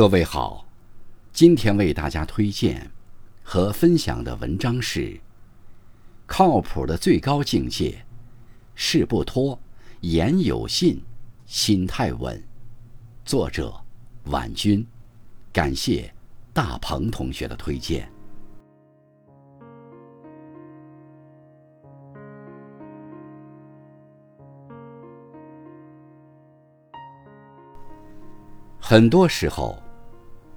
各位好，今天为大家推荐和分享的文章是《靠谱的最高境界》，事不拖，言有信，心态稳。作者：婉君，感谢大鹏同学的推荐。很多时候，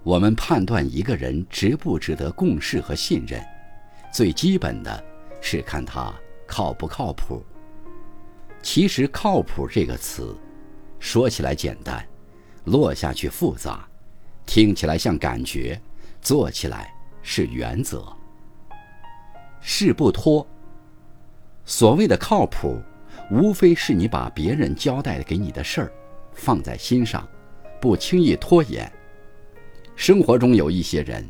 我们判断一个人值不值得共事和信任，最基本的是看他靠不靠谱。其实“靠谱”这个词，说起来简单，落下去复杂，听起来像感觉，做起来是原则。事不拖。所谓的靠谱，无非是你把别人交代给你的事儿放在心上。不轻易拖延。生活中有一些人，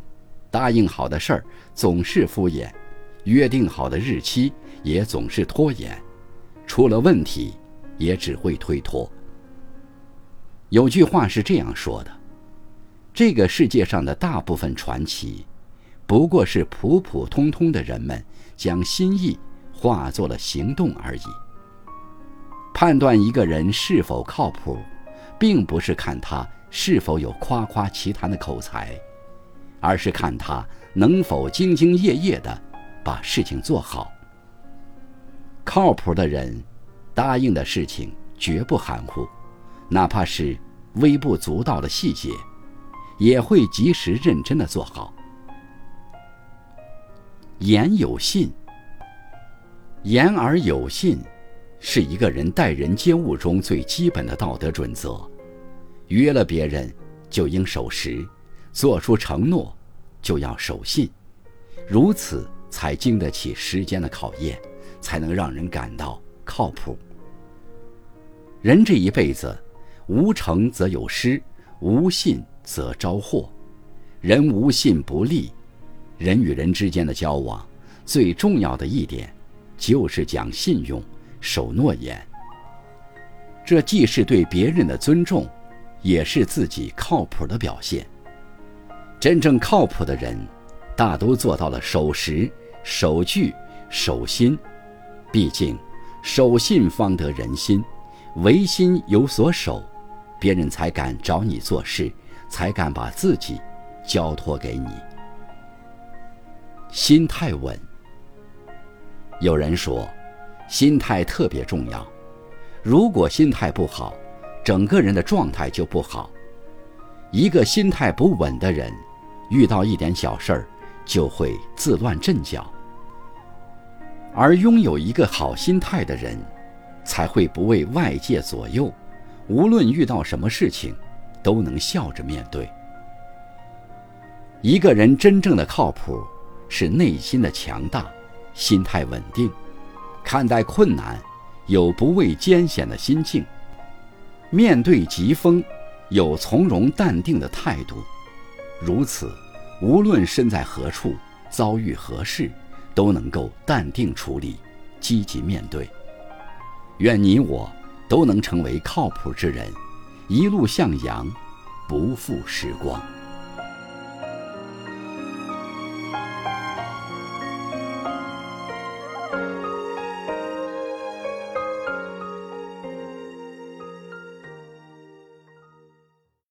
答应好的事儿总是敷衍，约定好的日期也总是拖延，出了问题也只会推脱。有句话是这样说的：这个世界上的大部分传奇，不过是普普通通的人们将心意化作了行动而已。判断一个人是否靠谱。并不是看他是否有夸夸其谈的口才，而是看他能否兢兢业业地把事情做好。靠谱的人，答应的事情绝不含糊，哪怕是微不足道的细节，也会及时认真地做好。言有信，言而有信，是一个人待人接物中最基本的道德准则。约了别人，就应守时；做出承诺，就要守信。如此才经得起时间的考验，才能让人感到靠谱。人这一辈子，无诚则有失，无信则招祸。人无信不立。人与人之间的交往，最重要的一点，就是讲信用、守诺言。这既是对别人的尊重。也是自己靠谱的表现。真正靠谱的人，大都做到了守时、守据、守心。毕竟，守信方得人心，唯心有所守，别人才敢找你做事，才敢把自己交托给你。心态稳。有人说，心态特别重要。如果心态不好，整个人的状态就不好。一个心态不稳的人，遇到一点小事儿就会自乱阵脚。而拥有一个好心态的人，才会不为外界左右，无论遇到什么事情，都能笑着面对。一个人真正的靠谱，是内心的强大，心态稳定，看待困难有不畏艰险的心境。面对疾风，有从容淡定的态度。如此，无论身在何处，遭遇何事，都能够淡定处理，积极面对。愿你我都能成为靠谱之人，一路向阳，不负时光。